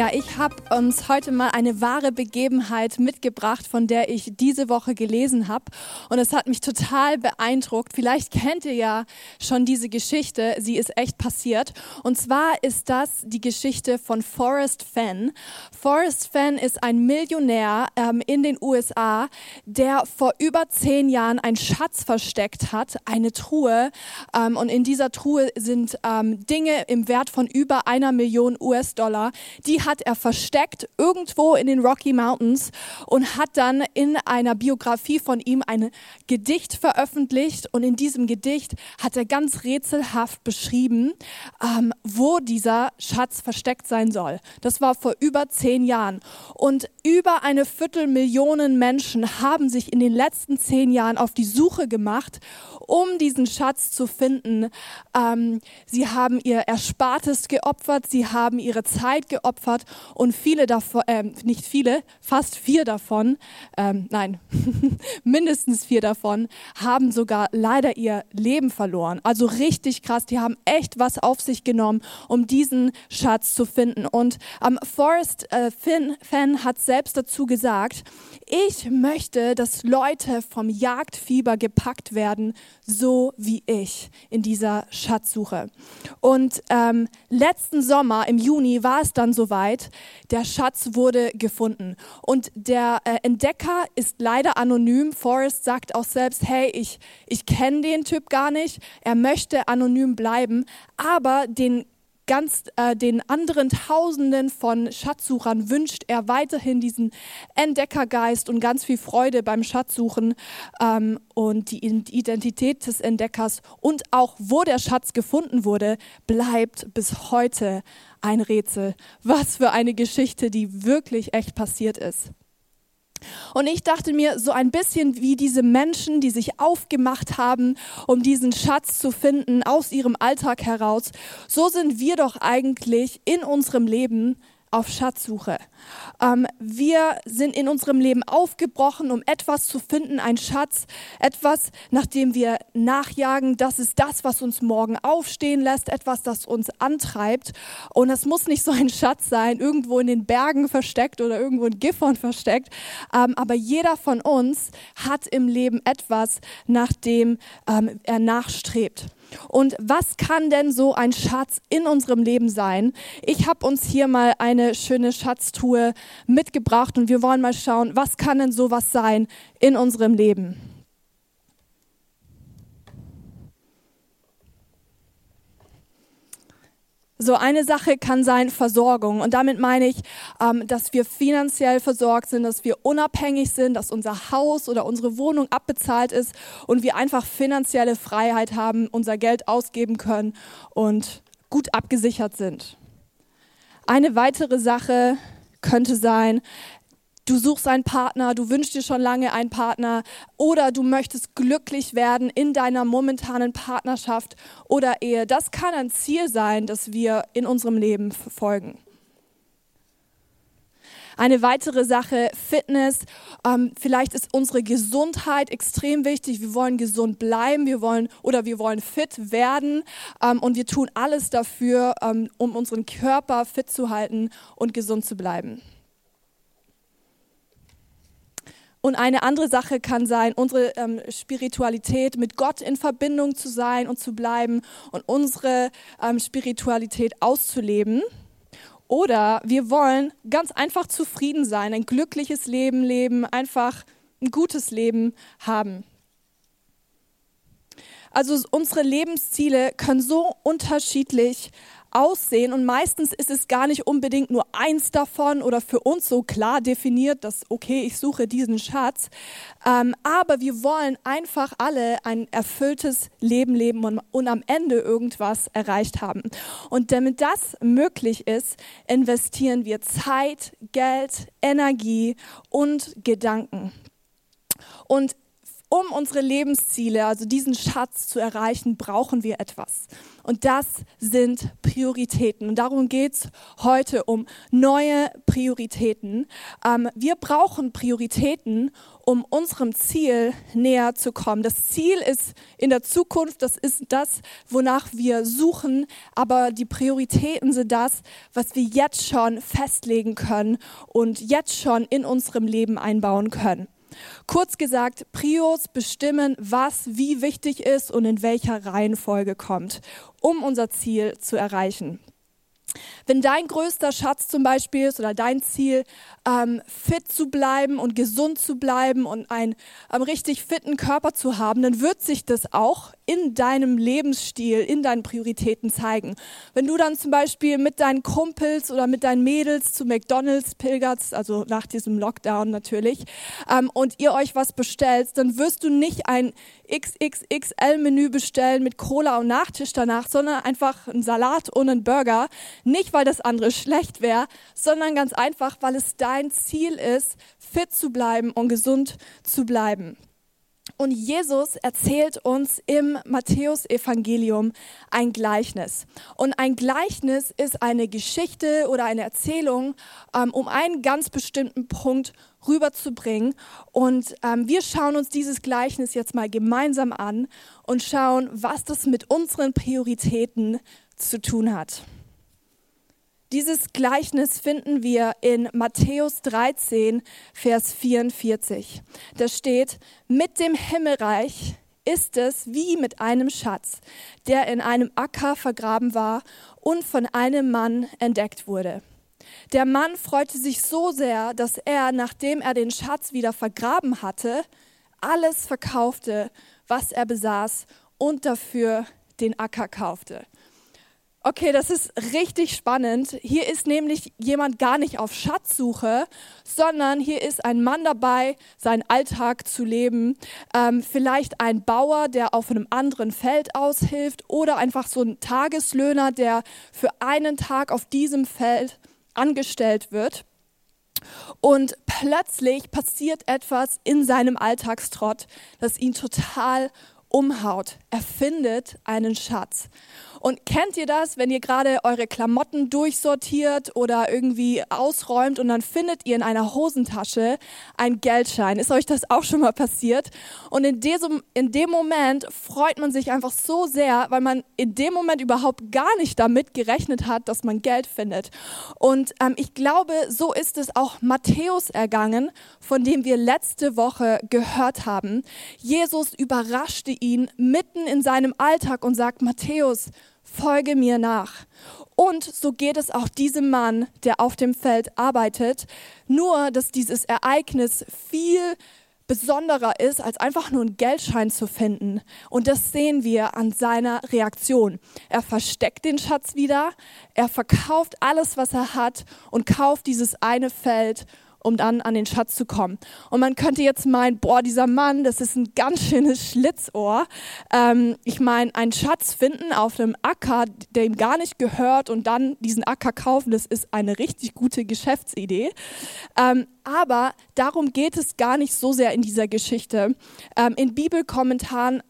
Ja, ich habe uns heute mal eine wahre Begebenheit mitgebracht, von der ich diese Woche gelesen habe. Und es hat mich total beeindruckt. Vielleicht kennt ihr ja schon diese Geschichte. Sie ist echt passiert. Und zwar ist das die Geschichte von Forrest Fenn. Forrest Fenn ist ein Millionär ähm, in den USA, der vor über zehn Jahren einen Schatz versteckt hat, eine Truhe. Ähm, und in dieser Truhe sind ähm, Dinge im Wert von über einer Million US-Dollar. Die hat er versteckt irgendwo in den Rocky Mountains und hat dann in einer Biografie von ihm ein Gedicht veröffentlicht. Und in diesem Gedicht hat er ganz rätselhaft beschrieben, ähm, wo dieser Schatz versteckt sein soll. Das war vor über zehn Jahren. Und über eine Viertelmillion Menschen haben sich in den letzten zehn Jahren auf die Suche gemacht, um diesen Schatz zu finden. Ähm, sie haben ihr Erspartes geopfert, sie haben ihre Zeit geopfert geopfert und viele davon, äh, nicht viele, fast vier davon, ähm, nein, mindestens vier davon haben sogar leider ihr Leben verloren. Also richtig krass, die haben echt was auf sich genommen, um diesen Schatz zu finden. Und ähm, Forrest äh, Finn, Fan hat selbst dazu gesagt, ich möchte, dass Leute vom Jagdfieber gepackt werden, so wie ich in dieser Schatzsuche. Und ähm, letzten Sommer im Juni war es dann soweit, soweit. Der Schatz wurde gefunden. Und der äh, Entdecker ist leider anonym. Forrest sagt auch selbst, hey, ich, ich kenne den Typ gar nicht. Er möchte anonym bleiben. Aber den ganz äh, den anderen Tausenden von Schatzsuchern wünscht er weiterhin diesen Entdeckergeist und ganz viel Freude beim Schatzsuchen ähm, und die Identität des Entdeckers und auch wo der Schatz gefunden wurde, bleibt bis heute ein Rätsel. Was für eine Geschichte, die wirklich echt passiert ist. Und ich dachte mir, so ein bisschen wie diese Menschen, die sich aufgemacht haben, um diesen Schatz zu finden aus ihrem Alltag heraus, so sind wir doch eigentlich in unserem Leben auf Schatzsuche. Ähm, wir sind in unserem Leben aufgebrochen, um etwas zu finden, ein Schatz, etwas, nach dem wir nachjagen. Das ist das, was uns morgen aufstehen lässt, etwas, das uns antreibt. Und es muss nicht so ein Schatz sein, irgendwo in den Bergen versteckt oder irgendwo in Gifhorn versteckt. Ähm, aber jeder von uns hat im Leben etwas, nach dem ähm, er nachstrebt. Und was kann denn so ein Schatz in unserem Leben sein? Ich habe uns hier mal eine schöne Schatztruhe mitgebracht und wir wollen mal schauen, was kann denn sowas sein in unserem Leben? So eine Sache kann sein Versorgung. Und damit meine ich, ähm, dass wir finanziell versorgt sind, dass wir unabhängig sind, dass unser Haus oder unsere Wohnung abbezahlt ist und wir einfach finanzielle Freiheit haben, unser Geld ausgeben können und gut abgesichert sind. Eine weitere Sache könnte sein, du suchst einen Partner, du wünschst dir schon lange einen Partner oder du möchtest glücklich werden in deiner momentanen Partnerschaft oder Ehe. Das kann ein Ziel sein, das wir in unserem Leben verfolgen. Eine weitere Sache, Fitness. Ähm, vielleicht ist unsere Gesundheit extrem wichtig. Wir wollen gesund bleiben, wir wollen oder wir wollen fit werden ähm, und wir tun alles dafür, ähm, um unseren Körper fit zu halten und gesund zu bleiben. Und eine andere Sache kann sein, unsere ähm, Spiritualität mit Gott in Verbindung zu sein und zu bleiben und unsere ähm, Spiritualität auszuleben. Oder wir wollen ganz einfach zufrieden sein, ein glückliches Leben leben, einfach ein gutes Leben haben. Also unsere Lebensziele können so unterschiedlich aussehen und meistens ist es gar nicht unbedingt nur eins davon oder für uns so klar definiert, dass okay, ich suche diesen Schatz, ähm, aber wir wollen einfach alle ein erfülltes Leben leben und, und am Ende irgendwas erreicht haben. Und damit das möglich ist, investieren wir Zeit, Geld, Energie und Gedanken. Und um unsere Lebensziele, also diesen Schatz zu erreichen, brauchen wir etwas. Und das sind Prioritäten. Und darum geht's heute um neue Prioritäten. Ähm, wir brauchen Prioritäten, um unserem Ziel näher zu kommen. Das Ziel ist in der Zukunft, das ist das, wonach wir suchen, aber die Prioritäten sind das, was wir jetzt schon festlegen können und jetzt schon in unserem Leben einbauen können. Kurz gesagt, Prios bestimmen, was wie wichtig ist und in welcher Reihenfolge kommt, um unser Ziel zu erreichen. Wenn dein größter Schatz zum Beispiel ist oder dein Ziel, ähm, fit zu bleiben und gesund zu bleiben und einen ähm, richtig fitten Körper zu haben, dann wird sich das auch in deinem Lebensstil, in deinen Prioritäten zeigen. Wenn du dann zum Beispiel mit deinen Kumpels oder mit deinen Mädels zu McDonald's pilgerst, also nach diesem Lockdown natürlich, ähm, und ihr euch was bestellt, dann wirst du nicht ein XXXL-Menü bestellen mit Cola und Nachtisch danach, sondern einfach einen Salat und einen Burger. Nicht, weil das andere schlecht wäre, sondern ganz einfach, weil es dein Ziel ist, fit zu bleiben und gesund zu bleiben. Und Jesus erzählt uns im Matthäusevangelium ein Gleichnis. Und ein Gleichnis ist eine Geschichte oder eine Erzählung, ähm, um einen ganz bestimmten Punkt rüberzubringen. Und ähm, wir schauen uns dieses Gleichnis jetzt mal gemeinsam an und schauen, was das mit unseren Prioritäten zu tun hat. Dieses Gleichnis finden wir in Matthäus 13, Vers 44. Da steht, mit dem Himmelreich ist es wie mit einem Schatz, der in einem Acker vergraben war und von einem Mann entdeckt wurde. Der Mann freute sich so sehr, dass er, nachdem er den Schatz wieder vergraben hatte, alles verkaufte, was er besaß und dafür den Acker kaufte. Okay, das ist richtig spannend. Hier ist nämlich jemand gar nicht auf Schatzsuche, sondern hier ist ein Mann dabei, seinen Alltag zu leben. Ähm, vielleicht ein Bauer, der auf einem anderen Feld aushilft oder einfach so ein Tageslöhner, der für einen Tag auf diesem Feld angestellt wird. Und plötzlich passiert etwas in seinem Alltagstrott, das ihn total umhaut. Er findet einen Schatz. Und kennt ihr das, wenn ihr gerade eure Klamotten durchsortiert oder irgendwie ausräumt und dann findet ihr in einer Hosentasche einen Geldschein? Ist euch das auch schon mal passiert? Und in diesem, in dem Moment freut man sich einfach so sehr, weil man in dem Moment überhaupt gar nicht damit gerechnet hat, dass man Geld findet. Und ähm, ich glaube, so ist es auch Matthäus ergangen, von dem wir letzte Woche gehört haben. Jesus überraschte ihn mitten in seinem Alltag und sagt, Matthäus, folge mir nach. Und so geht es auch diesem Mann, der auf dem Feld arbeitet, nur dass dieses Ereignis viel besonderer ist, als einfach nur einen Geldschein zu finden. Und das sehen wir an seiner Reaktion. Er versteckt den Schatz wieder, er verkauft alles, was er hat und kauft dieses eine Feld um dann an den Schatz zu kommen. Und man könnte jetzt meinen, boah, dieser Mann, das ist ein ganz schönes Schlitzohr. Ähm, ich meine, einen Schatz finden auf einem Acker, der ihm gar nicht gehört und dann diesen Acker kaufen, das ist eine richtig gute Geschäftsidee. Ähm, aber darum geht es gar nicht so sehr in dieser Geschichte. Ähm, in Bibelkommentaren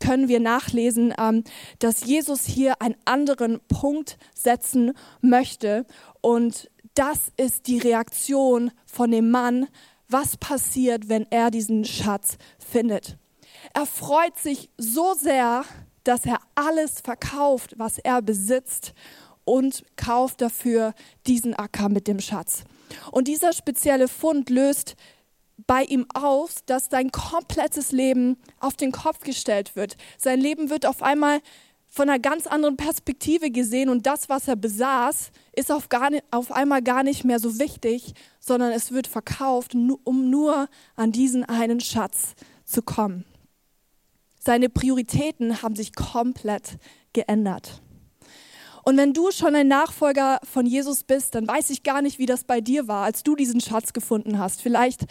können wir nachlesen, ähm, dass Jesus hier einen anderen Punkt setzen möchte. Und das ist die Reaktion von dem Mann, was passiert, wenn er diesen Schatz findet. Er freut sich so sehr, dass er alles verkauft, was er besitzt und kauft dafür diesen Acker mit dem Schatz. Und dieser spezielle Fund löst bei ihm aus, dass sein komplettes Leben auf den Kopf gestellt wird. Sein Leben wird auf einmal von einer ganz anderen Perspektive gesehen und das, was er besaß, ist auf, gar nicht, auf einmal gar nicht mehr so wichtig, sondern es wird verkauft, um nur an diesen einen Schatz zu kommen. Seine Prioritäten haben sich komplett geändert. Und wenn du schon ein Nachfolger von Jesus bist, dann weiß ich gar nicht, wie das bei dir war, als du diesen Schatz gefunden hast. Vielleicht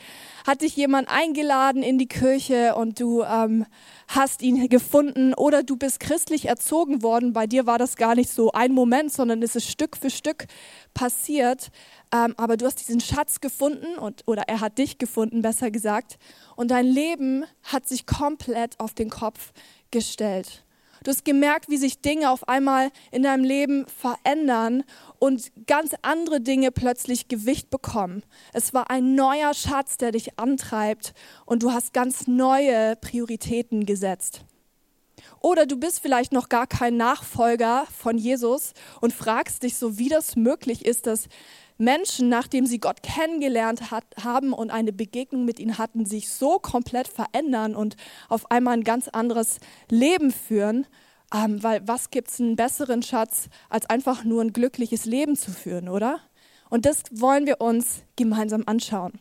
hat dich jemand eingeladen in die Kirche und du ähm, hast ihn gefunden oder du bist christlich erzogen worden. Bei dir war das gar nicht so ein Moment, sondern es ist Stück für Stück passiert. Ähm, aber du hast diesen Schatz gefunden und, oder er hat dich gefunden, besser gesagt. Und dein Leben hat sich komplett auf den Kopf gestellt. Du hast gemerkt, wie sich Dinge auf einmal in deinem Leben verändern und ganz andere Dinge plötzlich Gewicht bekommen. Es war ein neuer Schatz, der dich antreibt und du hast ganz neue Prioritäten gesetzt. Oder du bist vielleicht noch gar kein Nachfolger von Jesus und fragst dich so, wie das möglich ist, dass Menschen, nachdem sie Gott kennengelernt hat, haben und eine Begegnung mit ihm hatten, sich so komplett verändern und auf einmal ein ganz anderes Leben führen. Ähm, weil was gibt es einen besseren Schatz, als einfach nur ein glückliches Leben zu führen, oder? Und das wollen wir uns gemeinsam anschauen.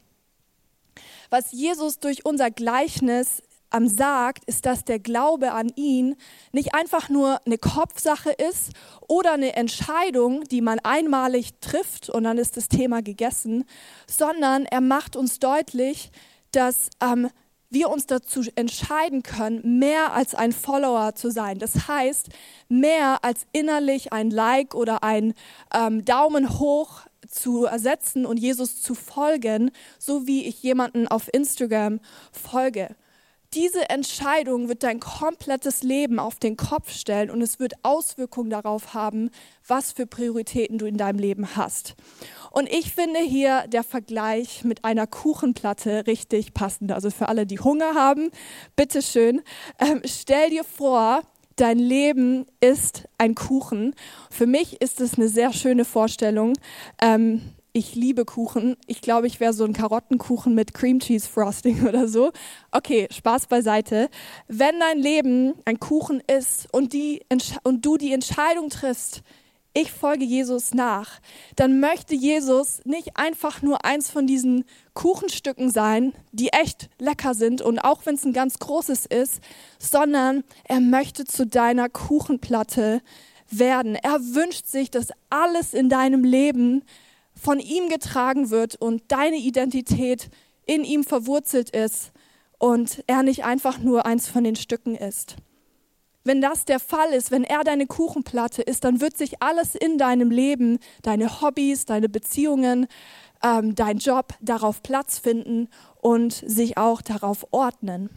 Was Jesus durch unser Gleichnis am sagt, ist, dass der Glaube an ihn nicht einfach nur eine Kopfsache ist oder eine Entscheidung, die man einmalig trifft und dann ist das Thema gegessen, sondern er macht uns deutlich, dass ähm, wir uns dazu entscheiden können, mehr als ein Follower zu sein. Das heißt, mehr als innerlich ein Like oder ein ähm, Daumen hoch zu ersetzen und Jesus zu folgen, so wie ich jemanden auf Instagram folge. Diese Entscheidung wird dein komplettes Leben auf den Kopf stellen und es wird Auswirkungen darauf haben, was für Prioritäten du in deinem Leben hast. Und ich finde hier der Vergleich mit einer Kuchenplatte richtig passend. Also für alle, die Hunger haben, bitteschön, ähm, stell dir vor, dein Leben ist ein Kuchen. Für mich ist es eine sehr schöne Vorstellung. Ähm, ich liebe Kuchen. Ich glaube, ich wäre so ein Karottenkuchen mit Cream Cheese Frosting oder so. Okay, Spaß beiseite. Wenn dein Leben ein Kuchen ist und, die, und du die Entscheidung triffst, ich folge Jesus nach, dann möchte Jesus nicht einfach nur eins von diesen Kuchenstücken sein, die echt lecker sind und auch wenn es ein ganz großes ist, sondern er möchte zu deiner Kuchenplatte werden. Er wünscht sich, dass alles in deinem Leben von ihm getragen wird und deine Identität in ihm verwurzelt ist und er nicht einfach nur eins von den Stücken ist. Wenn das der Fall ist, wenn er deine Kuchenplatte ist, dann wird sich alles in deinem Leben, deine Hobbys, deine Beziehungen, ähm, dein Job darauf Platz finden und sich auch darauf ordnen.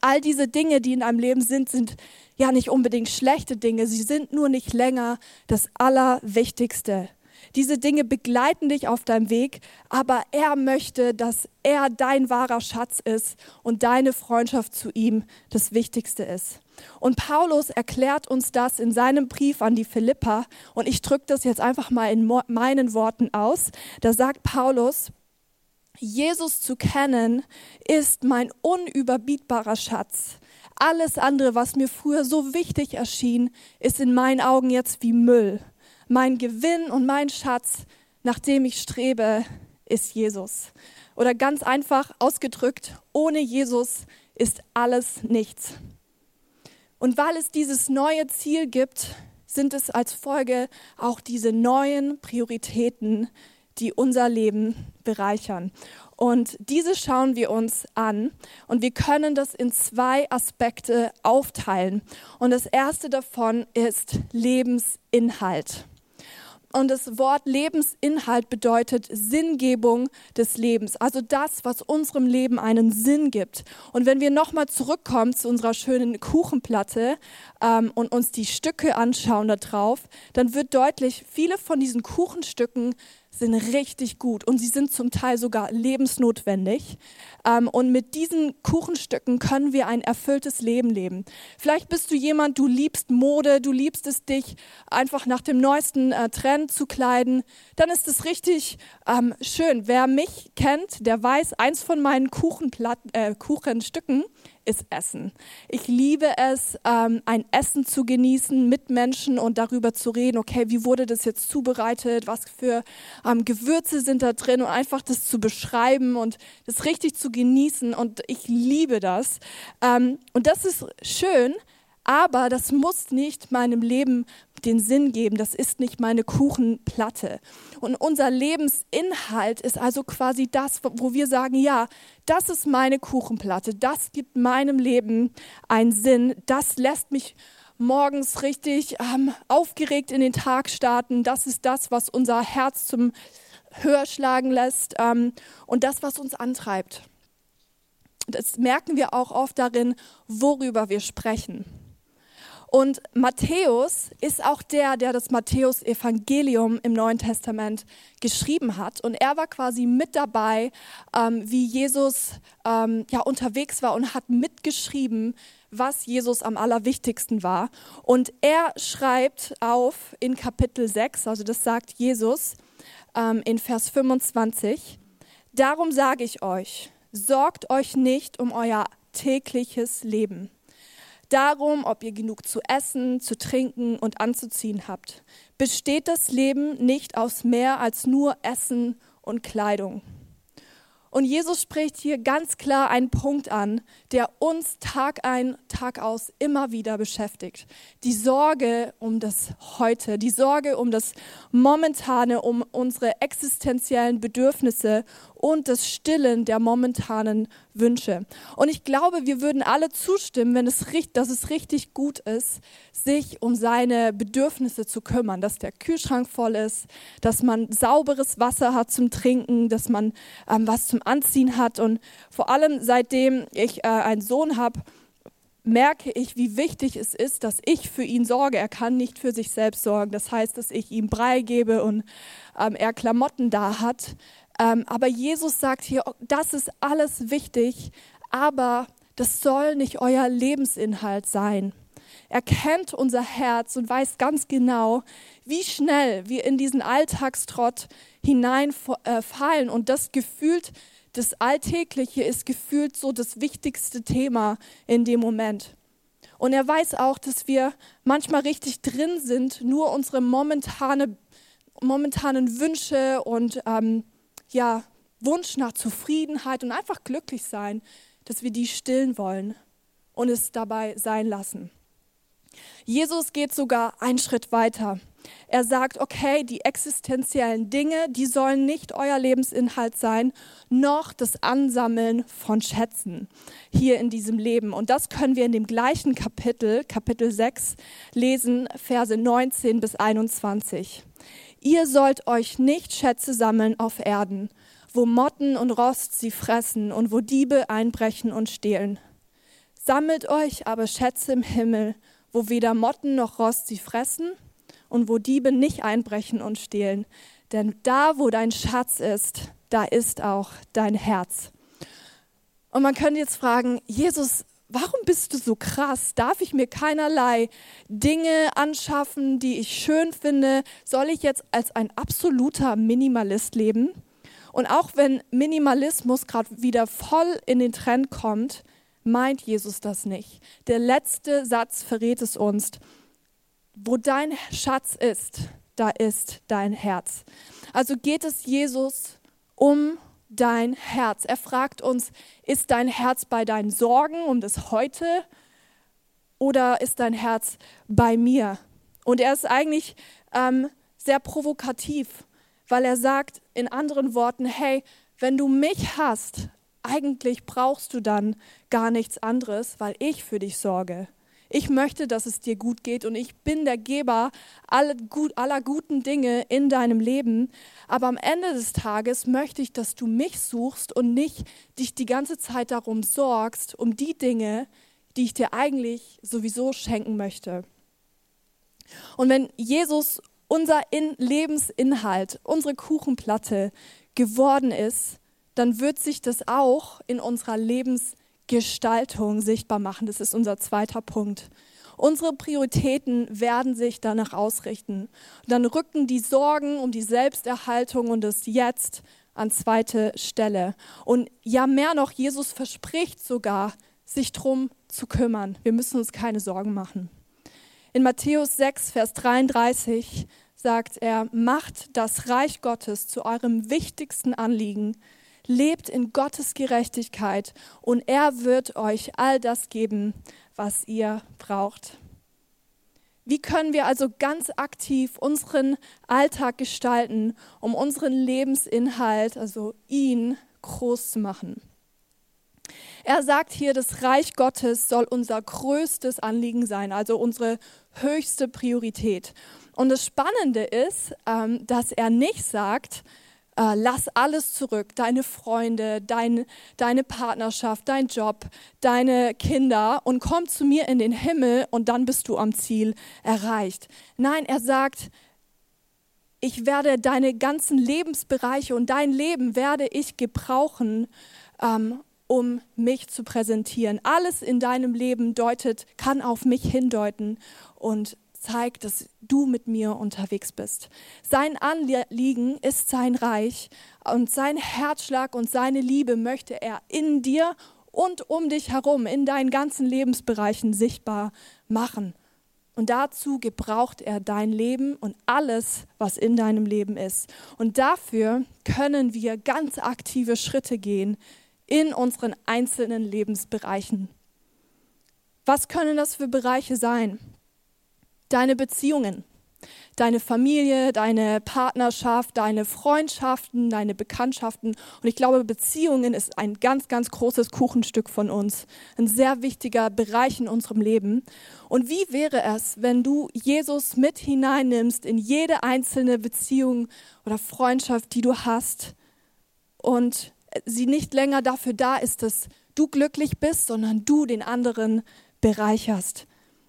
All diese Dinge, die in deinem Leben sind, sind ja nicht unbedingt schlechte Dinge, sie sind nur nicht länger das Allerwichtigste. Diese Dinge begleiten dich auf deinem Weg, aber er möchte, dass er dein wahrer Schatz ist und deine Freundschaft zu ihm das Wichtigste ist. Und Paulus erklärt uns das in seinem Brief an die Philippa und ich drücke das jetzt einfach mal in meinen Worten aus. Da sagt Paulus, Jesus zu kennen ist mein unüberbietbarer Schatz. Alles andere, was mir früher so wichtig erschien, ist in meinen Augen jetzt wie Müll. Mein Gewinn und mein Schatz, nach dem ich strebe, ist Jesus. Oder ganz einfach ausgedrückt, ohne Jesus ist alles nichts. Und weil es dieses neue Ziel gibt, sind es als Folge auch diese neuen Prioritäten, die unser Leben bereichern. Und diese schauen wir uns an und wir können das in zwei Aspekte aufteilen. Und das erste davon ist Lebensinhalt. Und das Wort Lebensinhalt bedeutet Sinngebung des Lebens, also das, was unserem Leben einen Sinn gibt. Und wenn wir nochmal zurückkommen zu unserer schönen Kuchenplatte ähm, und uns die Stücke anschauen da drauf, dann wird deutlich, viele von diesen Kuchenstücken sind richtig gut und sie sind zum Teil sogar lebensnotwendig. Ähm, und mit diesen Kuchenstücken können wir ein erfülltes Leben leben. Vielleicht bist du jemand, du liebst Mode, du liebst es, dich einfach nach dem neuesten äh, Trend zu kleiden. Dann ist es richtig ähm, schön. Wer mich kennt, der weiß, eins von meinen äh, Kuchenstücken ist Essen. Ich liebe es, ähm, ein Essen zu genießen mit Menschen und darüber zu reden, okay, wie wurde das jetzt zubereitet, was für ähm, Gewürze sind da drin und einfach das zu beschreiben und das richtig zu genießen und ich liebe das. Ähm, und das ist schön, aber das muss nicht meinem Leben den Sinn geben. Das ist nicht meine Kuchenplatte. Und unser Lebensinhalt ist also quasi das, wo wir sagen, ja, das ist meine Kuchenplatte. Das gibt meinem Leben einen Sinn. Das lässt mich morgens richtig ähm, aufgeregt in den Tag starten. Das ist das, was unser Herz zum höher schlagen lässt ähm, und das, was uns antreibt. Das merken wir auch oft darin, worüber wir sprechen. Und Matthäus ist auch der, der das Matthäus-Evangelium im Neuen Testament geschrieben hat. Und er war quasi mit dabei, ähm, wie Jesus ähm, ja, unterwegs war und hat mitgeschrieben, was Jesus am allerwichtigsten war. Und er schreibt auf in Kapitel 6, also das sagt Jesus ähm, in Vers 25, Darum sage ich euch, sorgt euch nicht um euer tägliches Leben darum, ob ihr genug zu essen, zu trinken und anzuziehen habt. Besteht das Leben nicht aus mehr als nur Essen und Kleidung? Und Jesus spricht hier ganz klar einen Punkt an, der uns Tag ein, Tag aus immer wieder beschäftigt. Die Sorge um das Heute, die Sorge um das Momentane, um unsere existenziellen Bedürfnisse und das Stillen der momentanen Wünsche. Und ich glaube, wir würden alle zustimmen, wenn es, dass es richtig gut ist, sich um seine Bedürfnisse zu kümmern, dass der Kühlschrank voll ist, dass man sauberes Wasser hat zum Trinken, dass man ähm, was zum Anziehen hat. Und vor allem seitdem ich äh, einen Sohn habe, merke ich, wie wichtig es ist, dass ich für ihn sorge. Er kann nicht für sich selbst sorgen. Das heißt, dass ich ihm Brei gebe und ähm, er Klamotten da hat. Ähm, aber Jesus sagt hier, oh, das ist alles wichtig, aber das soll nicht euer Lebensinhalt sein. Er kennt unser Herz und weiß ganz genau, wie schnell wir in diesen Alltagstrott hineinfallen. Und das gefühlt, das Alltägliche ist gefühlt so das wichtigste Thema in dem Moment. Und er weiß auch, dass wir manchmal richtig drin sind, nur unsere momentane, momentanen Wünsche und ähm, ja, Wunsch nach Zufriedenheit und einfach glücklich sein, dass wir die stillen wollen und es dabei sein lassen. Jesus geht sogar einen Schritt weiter. Er sagt, okay, die existenziellen Dinge, die sollen nicht euer Lebensinhalt sein, noch das Ansammeln von Schätzen hier in diesem Leben. Und das können wir in dem gleichen Kapitel, Kapitel 6, lesen, Verse 19 bis 21. Ihr sollt euch nicht Schätze sammeln auf Erden, wo Motten und Rost sie fressen und wo Diebe einbrechen und stehlen. Sammelt euch aber Schätze im Himmel, wo weder Motten noch Rost sie fressen und wo Diebe nicht einbrechen und stehlen. Denn da, wo dein Schatz ist, da ist auch dein Herz. Und man könnte jetzt fragen, Jesus, warum bist du so krass? Darf ich mir keinerlei Dinge anschaffen, die ich schön finde? Soll ich jetzt als ein absoluter Minimalist leben? Und auch wenn Minimalismus gerade wieder voll in den Trend kommt, meint Jesus das nicht. Der letzte Satz verrät es uns. Wo dein Schatz ist, da ist dein Herz. Also geht es Jesus um dein Herz. Er fragt uns, ist dein Herz bei deinen Sorgen um das Heute oder ist dein Herz bei mir? Und er ist eigentlich ähm, sehr provokativ, weil er sagt in anderen Worten, hey, wenn du mich hast, eigentlich brauchst du dann gar nichts anderes, weil ich für dich sorge. Ich möchte, dass es dir gut geht und ich bin der Geber aller, aller guten Dinge in deinem Leben. Aber am Ende des Tages möchte ich, dass du mich suchst und nicht dich die ganze Zeit darum sorgst, um die Dinge, die ich dir eigentlich sowieso schenken möchte. Und wenn Jesus unser in Lebensinhalt, unsere Kuchenplatte geworden ist, dann wird sich das auch in unserer Lebensgestaltung Gestaltung sichtbar machen. Das ist unser zweiter Punkt. Unsere Prioritäten werden sich danach ausrichten. Und dann rücken die Sorgen um die Selbsterhaltung und das Jetzt an zweite Stelle. Und ja, mehr noch, Jesus verspricht sogar, sich drum zu kümmern. Wir müssen uns keine Sorgen machen. In Matthäus 6, Vers 33 sagt er, macht das Reich Gottes zu eurem wichtigsten Anliegen, lebt in Gottes Gerechtigkeit und er wird euch all das geben, was ihr braucht. Wie können wir also ganz aktiv unseren Alltag gestalten, um unseren Lebensinhalt, also ihn, groß zu machen? Er sagt hier, das Reich Gottes soll unser größtes Anliegen sein, also unsere höchste Priorität. Und das Spannende ist, ähm, dass er nicht sagt, äh, lass alles zurück, deine Freunde, dein, deine Partnerschaft, dein Job, deine Kinder und komm zu mir in den Himmel und dann bist du am Ziel erreicht. Nein, er sagt, ich werde deine ganzen Lebensbereiche und dein Leben werde ich gebrauchen, ähm, um mich zu präsentieren. Alles in deinem Leben deutet, kann auf mich hindeuten und zeigt, dass du mit mir unterwegs bist. Sein Anliegen ist sein Reich und sein Herzschlag und seine Liebe möchte er in dir und um dich herum, in deinen ganzen Lebensbereichen sichtbar machen. Und dazu gebraucht er dein Leben und alles, was in deinem Leben ist. Und dafür können wir ganz aktive Schritte gehen in unseren einzelnen Lebensbereichen. Was können das für Bereiche sein? Deine Beziehungen, deine Familie, deine Partnerschaft, deine Freundschaften, deine Bekanntschaften. Und ich glaube, Beziehungen ist ein ganz, ganz großes Kuchenstück von uns, ein sehr wichtiger Bereich in unserem Leben. Und wie wäre es, wenn du Jesus mit hineinnimmst in jede einzelne Beziehung oder Freundschaft, die du hast und sie nicht länger dafür da ist, dass du glücklich bist, sondern du den anderen bereicherst.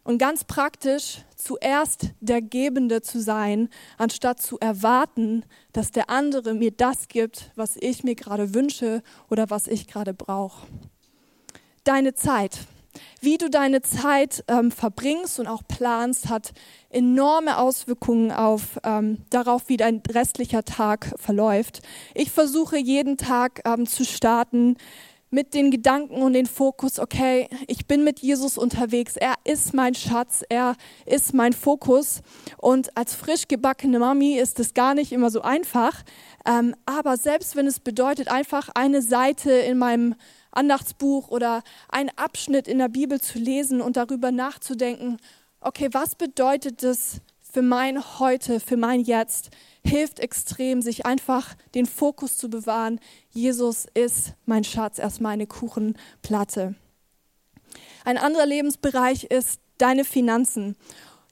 Und ganz praktisch zuerst der Gebende zu sein, anstatt zu erwarten, dass der andere mir das gibt, was ich mir gerade wünsche oder was ich gerade brauche. Deine Zeit. Wie du deine Zeit ähm, verbringst und auch planst, hat enorme Auswirkungen auf ähm, darauf, wie dein restlicher Tag verläuft. Ich versuche jeden Tag ähm, zu starten mit den Gedanken und den Fokus, okay, ich bin mit Jesus unterwegs, er ist mein Schatz, er ist mein Fokus. Und als frisch gebackene Mami ist es gar nicht immer so einfach. Ähm, aber selbst wenn es bedeutet, einfach eine Seite in meinem Andachtsbuch oder einen Abschnitt in der Bibel zu lesen und darüber nachzudenken, okay, was bedeutet das für mein Heute, für mein Jetzt? hilft extrem, sich einfach den Fokus zu bewahren. Jesus ist mein Schatz, er ist meine Kuchenplatte. Ein anderer Lebensbereich ist deine Finanzen.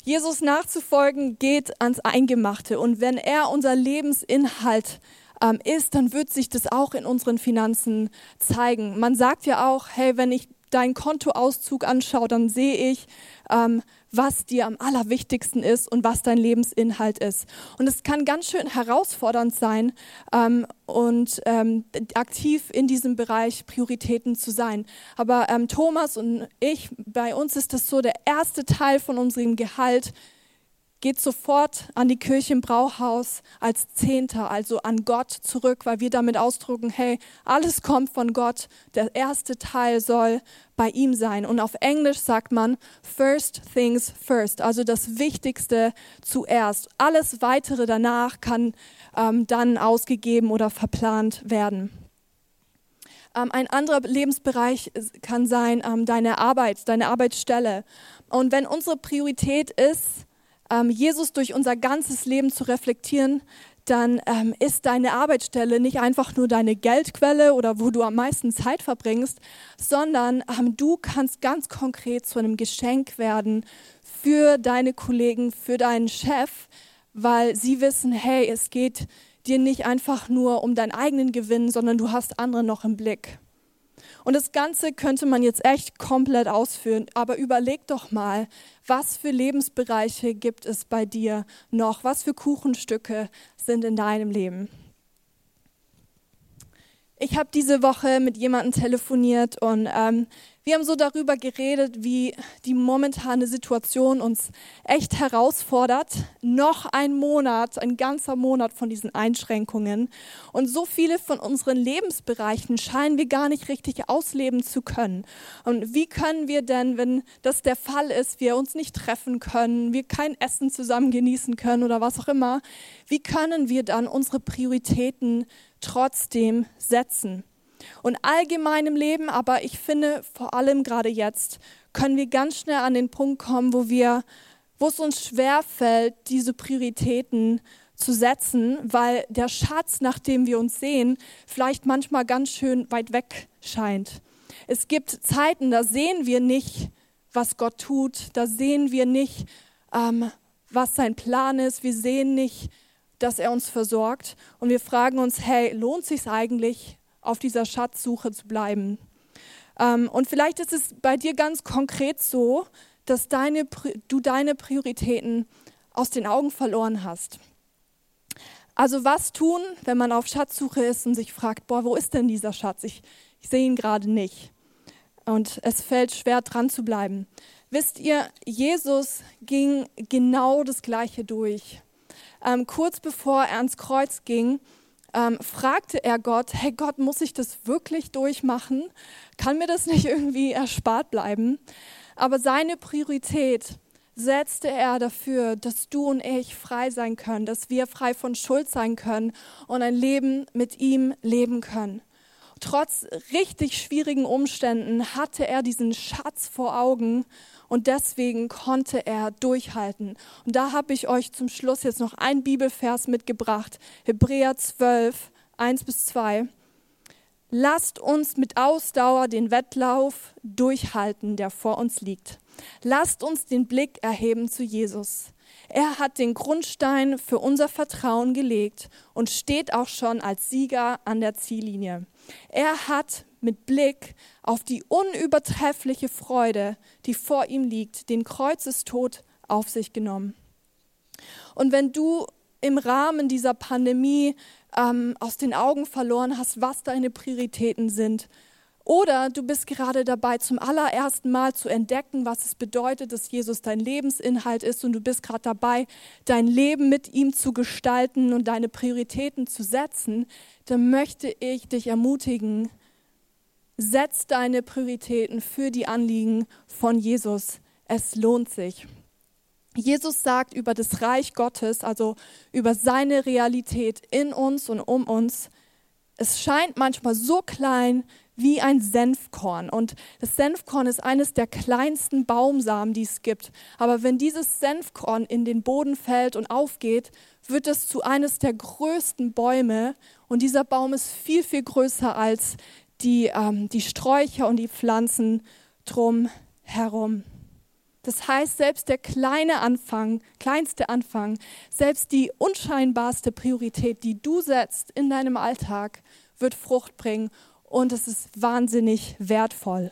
Jesus nachzufolgen geht ans Eingemachte. Und wenn er unser Lebensinhalt ähm, ist, dann wird sich das auch in unseren Finanzen zeigen. Man sagt ja auch, hey, wenn ich deinen Kontoauszug anschaue, dann sehe ich, ähm, was dir am allerwichtigsten ist und was dein Lebensinhalt ist. Und es kann ganz schön herausfordernd sein ähm, und ähm, aktiv in diesem Bereich Prioritäten zu sein. Aber ähm, Thomas und ich, bei uns ist das so, der erste Teil von unserem Gehalt geht sofort an die Kirche im Brauhaus als Zehnter, also an Gott zurück, weil wir damit ausdrücken, hey, alles kommt von Gott. Der erste Teil soll bei ihm sein. Und auf Englisch sagt man first things first, also das Wichtigste zuerst. Alles weitere danach kann ähm, dann ausgegeben oder verplant werden. Ähm, ein anderer Lebensbereich kann sein ähm, deine Arbeit, deine Arbeitsstelle. Und wenn unsere Priorität ist, ähm, Jesus durch unser ganzes Leben zu reflektieren, dann ähm, ist deine Arbeitsstelle nicht einfach nur deine Geldquelle oder wo du am meisten Zeit verbringst, sondern ähm, du kannst ganz konkret zu einem Geschenk werden für deine Kollegen, für deinen Chef, weil sie wissen, hey, es geht dir nicht einfach nur um deinen eigenen Gewinn, sondern du hast andere noch im Blick. Und das Ganze könnte man jetzt echt komplett ausführen, aber überleg doch mal, was für Lebensbereiche gibt es bei dir noch? Was für Kuchenstücke sind in deinem Leben? Ich habe diese Woche mit jemandem telefoniert und ähm, wir haben so darüber geredet, wie die momentane Situation uns echt herausfordert. Noch ein Monat, ein ganzer Monat von diesen Einschränkungen. Und so viele von unseren Lebensbereichen scheinen wir gar nicht richtig ausleben zu können. Und wie können wir denn, wenn das der Fall ist, wir uns nicht treffen können, wir kein Essen zusammen genießen können oder was auch immer, wie können wir dann unsere Prioritäten trotzdem setzen? und allgemein im Leben, aber ich finde vor allem gerade jetzt können wir ganz schnell an den Punkt kommen, wo wir wo es uns schwerfällt, diese Prioritäten zu setzen, weil der Schatz, nach dem wir uns sehen, vielleicht manchmal ganz schön weit weg scheint. Es gibt Zeiten, da sehen wir nicht, was Gott tut, da sehen wir nicht, ähm, was sein Plan ist, wir sehen nicht, dass er uns versorgt und wir fragen uns, hey, lohnt sich eigentlich, auf dieser Schatzsuche zu bleiben? Ähm, und vielleicht ist es bei dir ganz konkret so, dass deine, du deine Prioritäten aus den Augen verloren hast. Also was tun, wenn man auf Schatzsuche ist und sich fragt, boah, wo ist denn dieser Schatz? Ich, ich sehe ihn gerade nicht. Und es fällt schwer dran zu bleiben. Wisst ihr, Jesus ging genau das Gleiche durch. Ähm, kurz bevor er ans Kreuz ging, ähm, fragte er Gott, hey Gott, muss ich das wirklich durchmachen? Kann mir das nicht irgendwie erspart bleiben? Aber seine Priorität setzte er dafür, dass du und ich frei sein können, dass wir frei von Schuld sein können und ein Leben mit ihm leben können. Trotz richtig schwierigen Umständen hatte er diesen Schatz vor Augen und deswegen konnte er durchhalten. Und da habe ich euch zum Schluss jetzt noch ein Bibelvers mitgebracht, Hebräer 12, 1 bis 2. Lasst uns mit Ausdauer den Wettlauf durchhalten, der vor uns liegt. Lasst uns den Blick erheben zu Jesus. Er hat den Grundstein für unser Vertrauen gelegt und steht auch schon als Sieger an der Ziellinie. Er hat mit Blick auf die unübertreffliche Freude, die vor ihm liegt, den Kreuzestod auf sich genommen. Und wenn du im Rahmen dieser Pandemie ähm, aus den Augen verloren hast, was deine Prioritäten sind, oder du bist gerade dabei, zum allerersten Mal zu entdecken, was es bedeutet, dass Jesus dein Lebensinhalt ist und du bist gerade dabei, dein Leben mit ihm zu gestalten und deine Prioritäten zu setzen, dann möchte ich dich ermutigen, setz deine Prioritäten für die Anliegen von Jesus. Es lohnt sich. Jesus sagt über das Reich Gottes, also über seine Realität in uns und um uns, es scheint manchmal so klein wie ein Senfkorn. Und das Senfkorn ist eines der kleinsten Baumsamen, die es gibt. Aber wenn dieses Senfkorn in den Boden fällt und aufgeht, wird es zu eines der größten Bäume. Und dieser Baum ist viel, viel größer als die, ähm, die Sträucher und die Pflanzen drum herum. Das heißt, selbst der kleine Anfang, kleinste Anfang, selbst die unscheinbarste Priorität, die du setzt in deinem Alltag, wird Frucht bringen und es ist wahnsinnig wertvoll.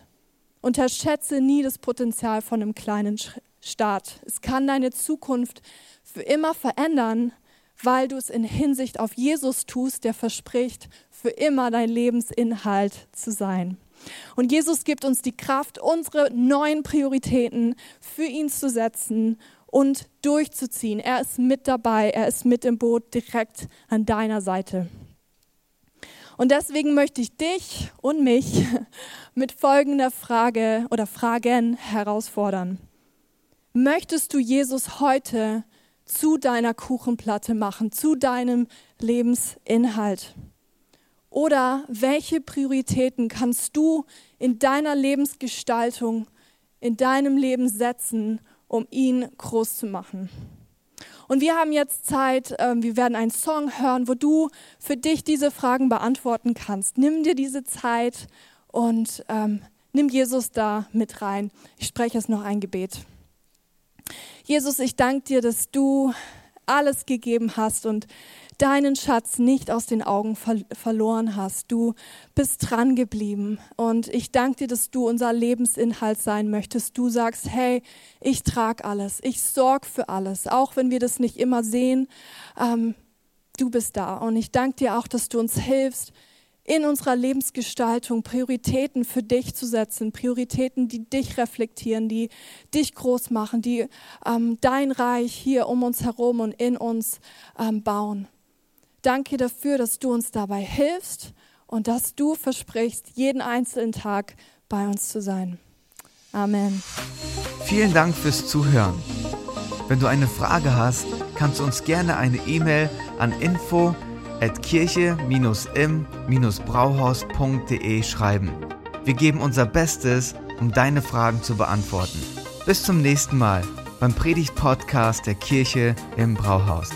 Unterschätze nie das Potenzial von einem kleinen Start. Es kann deine Zukunft für immer verändern, weil du es in Hinsicht auf Jesus tust, der verspricht, für immer dein Lebensinhalt zu sein. Und Jesus gibt uns die Kraft, unsere neuen Prioritäten für ihn zu setzen und durchzuziehen. Er ist mit dabei, er ist mit im Boot direkt an deiner Seite. Und deswegen möchte ich dich und mich mit folgender Frage oder Fragen herausfordern. Möchtest du Jesus heute zu deiner Kuchenplatte machen, zu deinem Lebensinhalt? Oder welche Prioritäten kannst du in deiner Lebensgestaltung, in deinem Leben setzen, um ihn groß zu machen? Und wir haben jetzt Zeit, ähm, wir werden einen Song hören, wo du für dich diese Fragen beantworten kannst. Nimm dir diese Zeit und ähm, nimm Jesus da mit rein. Ich spreche jetzt noch ein Gebet. Jesus, ich danke dir, dass du alles gegeben hast und deinen Schatz nicht aus den Augen ver verloren hast. Du bist dran geblieben. Und ich danke dir, dass du unser Lebensinhalt sein möchtest. Du sagst, hey, ich trage alles, ich sorge für alles, auch wenn wir das nicht immer sehen. Ähm, du bist da. Und ich danke dir auch, dass du uns hilfst, in unserer Lebensgestaltung Prioritäten für dich zu setzen, Prioritäten, die dich reflektieren, die dich groß machen, die ähm, dein Reich hier um uns herum und in uns ähm, bauen. Danke dafür, dass du uns dabei hilfst und dass du versprichst, jeden einzelnen Tag bei uns zu sein. Amen. Vielen Dank fürs Zuhören. Wenn du eine Frage hast, kannst du uns gerne eine E-Mail an info at kirche-im-brauhaus.de schreiben. Wir geben unser Bestes, um deine Fragen zu beantworten. Bis zum nächsten Mal. beim Predigt-Podcast der Kirche im Brauhaus.